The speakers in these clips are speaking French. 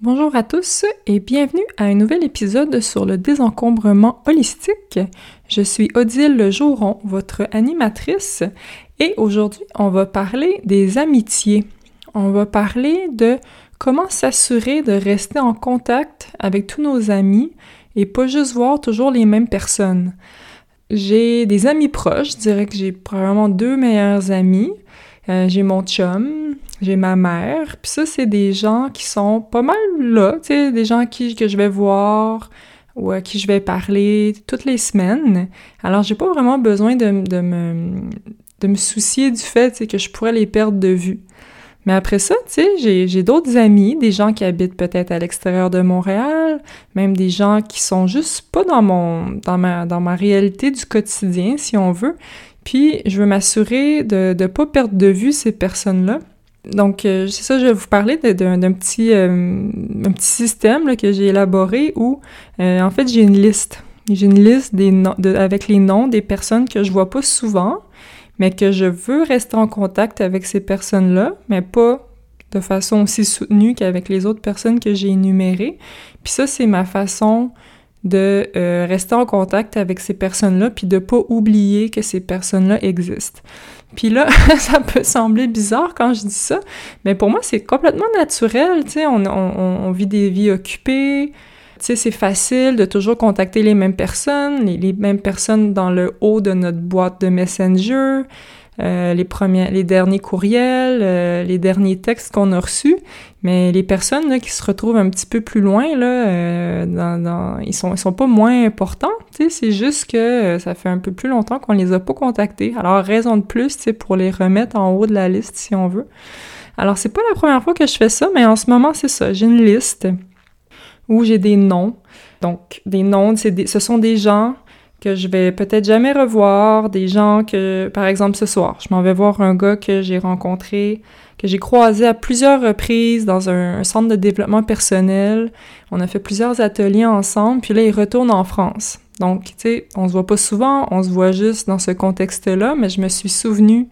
Bonjour à tous et bienvenue à un nouvel épisode sur le désencombrement holistique. Je suis Odile Jouron, votre animatrice, et aujourd'hui on va parler des amitiés. On va parler de comment s'assurer de rester en contact avec tous nos amis et pas juste voir toujours les mêmes personnes. J'ai des amis proches, je dirais que j'ai probablement deux meilleurs amis. Euh, j'ai mon chum, j'ai ma mère, puis ça, c'est des gens qui sont pas mal là, tu sais, des gens qui, que je vais voir ou à qui je vais parler toutes les semaines. Alors, j'ai pas vraiment besoin de, de, me, de me soucier du fait que je pourrais les perdre de vue. Mais après ça, tu sais, j'ai d'autres amis, des gens qui habitent peut-être à l'extérieur de Montréal, même des gens qui sont juste pas dans mon dans ma dans ma réalité du quotidien, si on veut. Puis je veux m'assurer de ne pas perdre de vue ces personnes-là. Donc, euh, c'est ça, je vais vous parler d'un petit, euh, un petit système que j'ai élaboré où, euh, en fait, j'ai une liste. J'ai une liste des de, avec les noms des personnes que je vois pas souvent, mais que je veux rester en contact avec ces personnes-là, mais pas de façon aussi soutenue qu'avec les autres personnes que j'ai énumérées. Puis ça, c'est ma façon de euh, rester en contact avec ces personnes-là, puis de pas oublier que ces personnes-là existent. Puis là, ça peut sembler bizarre quand je dis ça, mais pour moi, c'est complètement naturel, tu sais, on, vit des vies occupées, tu sais, c'est facile de toujours contacter les mêmes personnes, les, mêmes personnes dans le haut de notre boîte de Messenger, euh, les premiers, les derniers courriels, euh, les derniers textes qu'on a reçus, mais les personnes là, qui se retrouvent un petit peu plus loin là, euh, dans, dans, ils sont ils sont pas moins importants, c'est juste que ça fait un peu plus longtemps qu'on les a pas contactés. Alors raison de plus, pour les remettre en haut de la liste si on veut. Alors c'est pas la première fois que je fais ça, mais en ce moment c'est ça, j'ai une liste où j'ai des noms. Donc des noms, c'est ce sont des gens que je vais peut-être jamais revoir, des gens que, par exemple, ce soir, je m'en vais voir un gars que j'ai rencontré, que j'ai croisé à plusieurs reprises dans un, centre de développement personnel. On a fait plusieurs ateliers ensemble, puis là, il retourne en France. Donc, tu sais, on se voit pas souvent, on se voit juste dans ce contexte-là, mais je me suis souvenu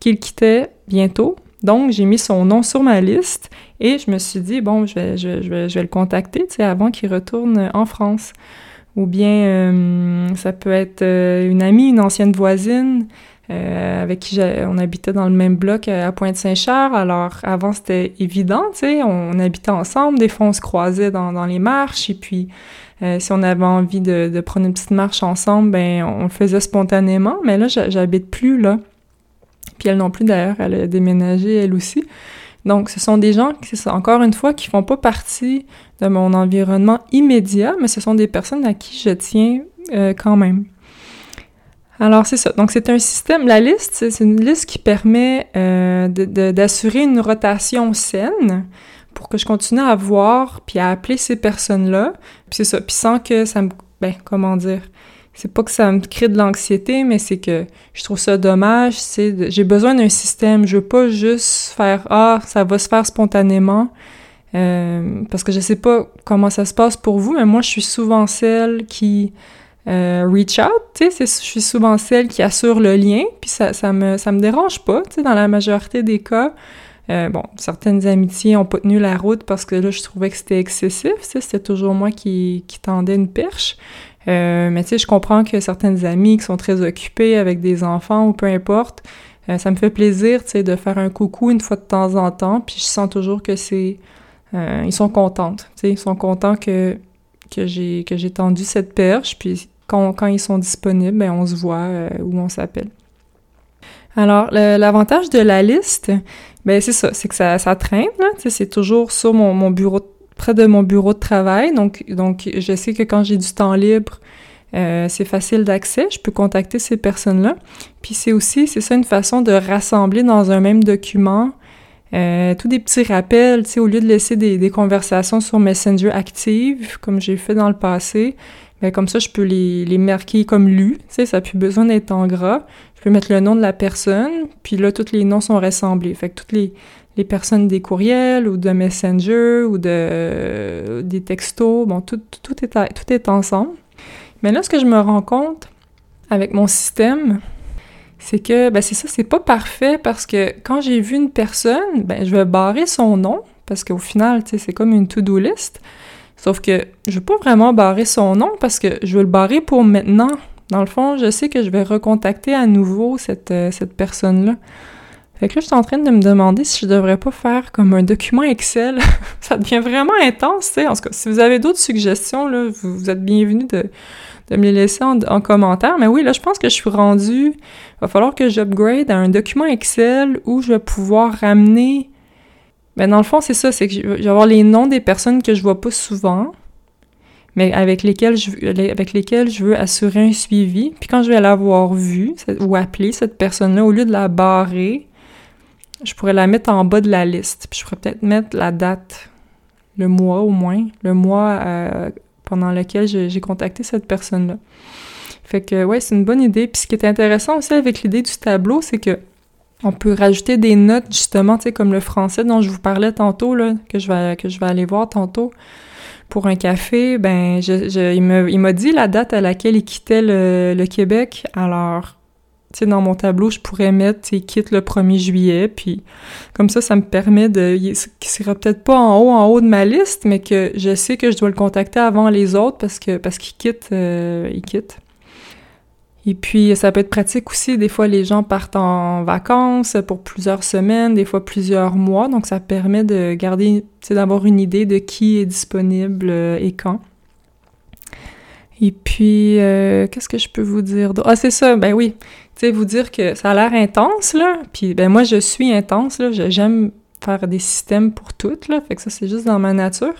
qu'il quittait bientôt. Donc, j'ai mis son nom sur ma liste et je me suis dit, bon, je vais, je vais, je vais le contacter, tu sais, avant qu'il retourne en France ou bien euh, ça peut être euh, une amie, une ancienne voisine euh, avec qui on habitait dans le même bloc à Pointe-Saint-Charles. Alors avant c'était évident, tu sais, on, habitait ensemble, des fois on se croisait dans, les marches et puis si on avait envie de, de, prendre une petite marche ensemble, ben on le faisait spontanément. Mais là j'habite plus là. Puis elle non plus d'ailleurs, elle a déménagé elle aussi. Donc, ce sont des gens, encore une fois, qui font pas partie de mon environnement immédiat, mais ce sont des personnes à qui je tiens euh, quand même. Alors, c'est ça. Donc, c'est un système, la liste, c'est une liste qui permet euh, d'assurer une rotation saine pour que je continue à voir puis à appeler ces personnes-là. Puis c'est ça. Puis sans que ça me... Ben, comment dire c'est pas que ça me crée de l'anxiété, mais c'est que je trouve ça dommage. C'est j'ai besoin d'un système. Je veux pas juste faire ah ça va se faire spontanément euh, parce que je sais pas comment ça se passe pour vous, mais moi je suis souvent celle qui euh, reach out. Tu sais, je suis souvent celle qui assure le lien. Puis ça ça me ça me dérange pas. Tu sais, dans la majorité des cas. Euh, bon, certaines amitiés ont pas tenu la route parce que là, je trouvais que c'était excessif. C'était toujours moi qui, qui tendais une perche. Euh, mais tu sais, je comprends que certaines amies qui sont très occupées avec des enfants ou peu importe, euh, ça me fait plaisir, tu sais, de faire un coucou une fois de temps en temps, puis je sens toujours que c'est... Euh, ils sont contentes, tu sais, ils sont contents que, que j'ai tendu cette perche, puis quand, quand ils sont disponibles, ben on se voit ou on s'appelle. Alors, l'avantage de la liste, ben c'est ça, c'est que ça, ça traîne, c'est toujours sur mon, mon bureau de près de mon bureau de travail. Donc, donc je sais que quand j'ai du temps libre, euh, c'est facile d'accès, je peux contacter ces personnes-là. Puis c'est aussi, c'est ça une façon de rassembler dans un même document euh, tous des petits rappels, tu sais, au lieu de laisser des, des conversations sur Messenger actives, comme j'ai fait dans le passé, ben comme ça, je peux les, les marquer comme lus, tu sais, ça n'a plus besoin d'être en gras. Je peux mettre le nom de la personne, puis là, tous les noms sont rassemblés. Fait que toutes les, les personnes des courriels ou de Messenger ou de des textos, bon, tout, tout, est, tout est ensemble. Mais là, ce que je me rends compte avec mon système, c'est que, ben c'est ça, c'est pas parfait parce que quand j'ai vu une personne, ben je vais barrer son nom, parce qu'au final, tu sais, c'est comme une to-do list. Sauf que je veux pas vraiment barrer son nom parce que je veux le barrer pour maintenant. Dans le fond, je sais que je vais recontacter à nouveau cette, euh, cette personne-là. Fait que là, je suis en train de me demander si je devrais pas faire comme un document Excel. ça devient vraiment intense, tu sais. En tout cas, si vous avez d'autres suggestions, là, vous, êtes bienvenus de, de me les laisser en, commentaire. Mais oui, là, je pense que je suis rendue. Il va falloir que j'upgrade à un document Excel où je vais pouvoir ramener. Ben, dans le fond, c'est ça, c'est que je vais avoir les noms des personnes que je vois pas souvent, mais avec lesquelles je, avec lesquelles je veux assurer un suivi. Puis quand je vais l'avoir vue ou appeler cette personne-là, au lieu de la barrer, je pourrais la mettre en bas de la liste. Puis je pourrais peut-être mettre la date, le mois au moins, le mois euh, pendant lequel j'ai contacté cette personne-là. Fait que ouais, c'est une bonne idée. Puis ce qui est intéressant aussi avec l'idée du tableau, c'est que on peut rajouter des notes justement, tu sais, comme le français dont je vous parlais tantôt, là, que je vais, que je vais aller voir tantôt pour un café. Ben, je, il m'a dit la date à laquelle il quittait le, le Québec. Alors, dans mon tableau, je pourrais mettre, tu quitte le 1er juillet, puis comme ça, ça me permet de, qui sera peut-être pas en haut, en haut de ma liste, mais que je sais que je dois le contacter avant les autres parce que, parce qu'il quitte, euh, il quitte. Et puis, ça peut être pratique aussi. Des fois, les gens partent en vacances pour plusieurs semaines, des fois plusieurs mois. Donc, ça permet de garder, d'avoir une idée de qui est disponible euh, et quand. Et puis, euh, qu'est-ce que je peux vous dire? Ah, c'est ça, ben oui tu sais, vous dire que ça a l'air intense, là, puis ben moi, je suis intense, là, j'aime faire des systèmes pour toutes, là, fait que ça, c'est juste dans ma nature.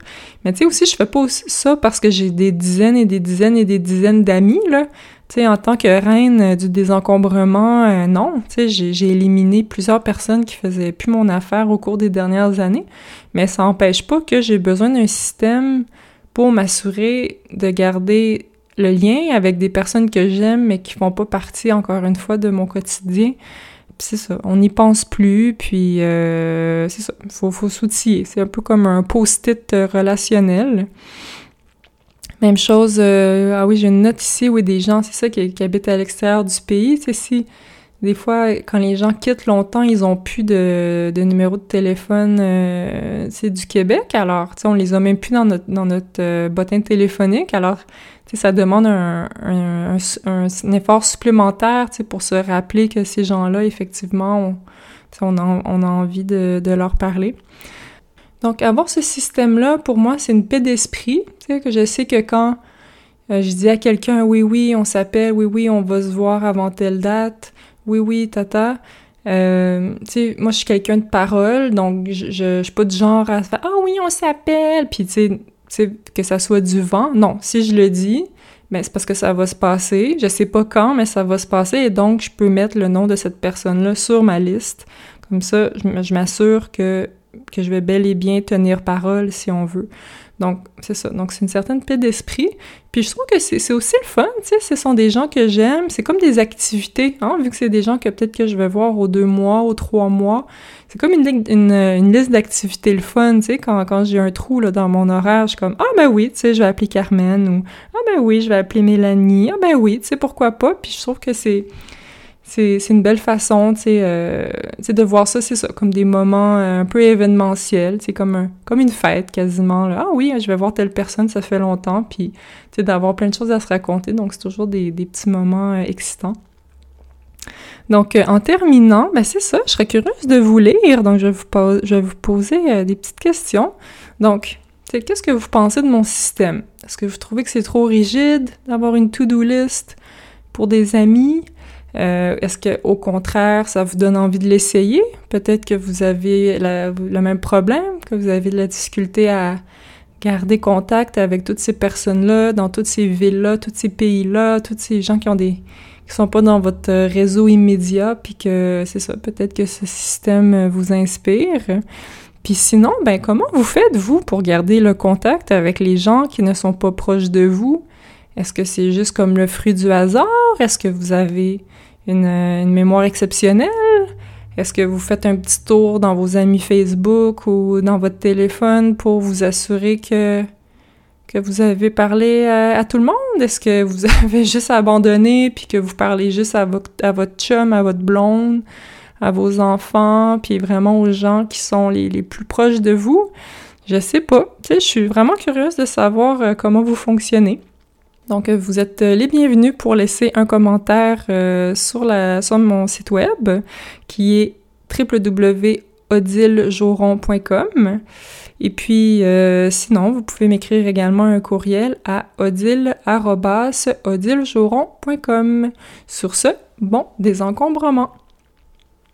Mais tu sais, aussi, je fais pas ça parce que j'ai des dizaines et des dizaines et des dizaines d'amis, là. Tu sais, en tant que reine du désencombrement, euh, non. Tu sais, j'ai éliminé plusieurs personnes qui faisaient plus mon affaire au cours des dernières années, mais ça n'empêche pas que j'ai besoin d'un système pour m'assurer de garder le lien avec des personnes que j'aime mais qui font pas partie encore une fois de mon quotidien. c'est ça, on n'y pense plus, puis euh, c'est ça, faut, faut s'outiller. C'est un peu comme un post-it relationnel. Même chose, euh, ah oui, j'ai une note ici a des gens, c'est ça, qui, habitent à l'extérieur du pays. Sais, si des fois, quand les gens quittent longtemps, ils ont plus de, numéro de téléphone euh, du Québec. Alors, on les a même plus dans notre, dans notre euh, bottin téléphonique. Alors, ça demande un, effort supplémentaire, pour se rappeler que ces gens-là, effectivement, on, a, envie de, leur parler. Donc, avoir ce système-là, pour moi, c'est une paix d'esprit, que je sais que quand euh, je dis à quelqu'un, oui, oui, on s'appelle, oui, oui, on va se voir avant telle date, oui, oui, tata. Euh, tu sais, moi, je suis quelqu'un de parole, donc je, je, suis pas du genre à faire « Ah oui, on s'appelle! » Puis, tu sais, que ça soit du vent. Non, si je le dis, ben, c'est parce que ça va se passer. Je sais pas quand, mais ça va se passer, et donc je peux mettre le nom de cette personne-là sur ma liste. Comme ça, je m'assure que, que je vais bel et bien tenir parole si on veut. Donc, c'est ça. Donc, c'est une certaine paix d'esprit. Puis, je trouve que c'est aussi le fun, tu sais. Ce sont des gens que j'aime. C'est comme des activités, hein, vu que c'est des gens que peut-être que je vais voir aux deux mois, aux trois mois. C'est comme une, une, une liste d'activités le fun, tu sais. Quand, quand j'ai un trou là, dans mon horaire, je suis comme, ah ben oui, tu sais, je vais appeler Carmen ou ah ben oui, je vais appeler Mélanie. Ah ben oui, tu sais, pourquoi pas. Puis, je trouve que c'est c'est une belle façon, tu sais, euh, de voir ça, c'est ça, comme des moments euh, un peu événementiels, c'est comme un, comme une fête quasiment. Là. Ah oui, je vais voir telle personne, ça fait longtemps, puis tu d'avoir plein de choses à se raconter, donc c'est toujours des, des, petits moments euh, excitants. Donc, en terminant, ben c'est ça, je serais curieuse de vous lire, donc je vais vous, je vais vous poser des petites questions. Donc, qu'est-ce que vous pensez de mon système? Est-ce que vous trouvez que c'est trop rigide d'avoir une to-do list pour des amis? Euh, est-ce que au contraire, ça vous donne envie de l'essayer? Peut-être que vous avez le même problème, que vous avez de la difficulté à garder contact avec toutes ces personnes-là, dans toutes ces villes-là, tous ces pays-là, tous ces gens qui ont des qui sont pas dans votre réseau immédiat, puis que c'est ça, peut-être que ce système vous inspire. Puis sinon, ben comment vous faites vous pour garder le contact avec les gens qui ne sont pas proches de vous? Est-ce que c'est juste comme le fruit du hasard? Est-ce que vous avez une, mémoire exceptionnelle? Est-ce que vous faites un petit tour dans vos amis Facebook ou dans votre téléphone pour vous assurer que, que vous avez parlé à, tout le monde? Est-ce que vous avez juste abandonné puis que vous parlez juste à votre, à votre chum, à votre blonde, à vos enfants, puis vraiment aux gens qui sont les, les plus proches de vous? Je sais pas. Tu sais, je suis vraiment curieuse de savoir euh, comment vous fonctionnez. Donc, euh, vous êtes les bienvenus pour laisser un commentaire sur, la, sur mon site web qui est www.odiljoron.com. Et puis, euh, sinon, vous pouvez m'écrire également un courriel à odile.odiljoron.com. Sur ce, bon désencombrement!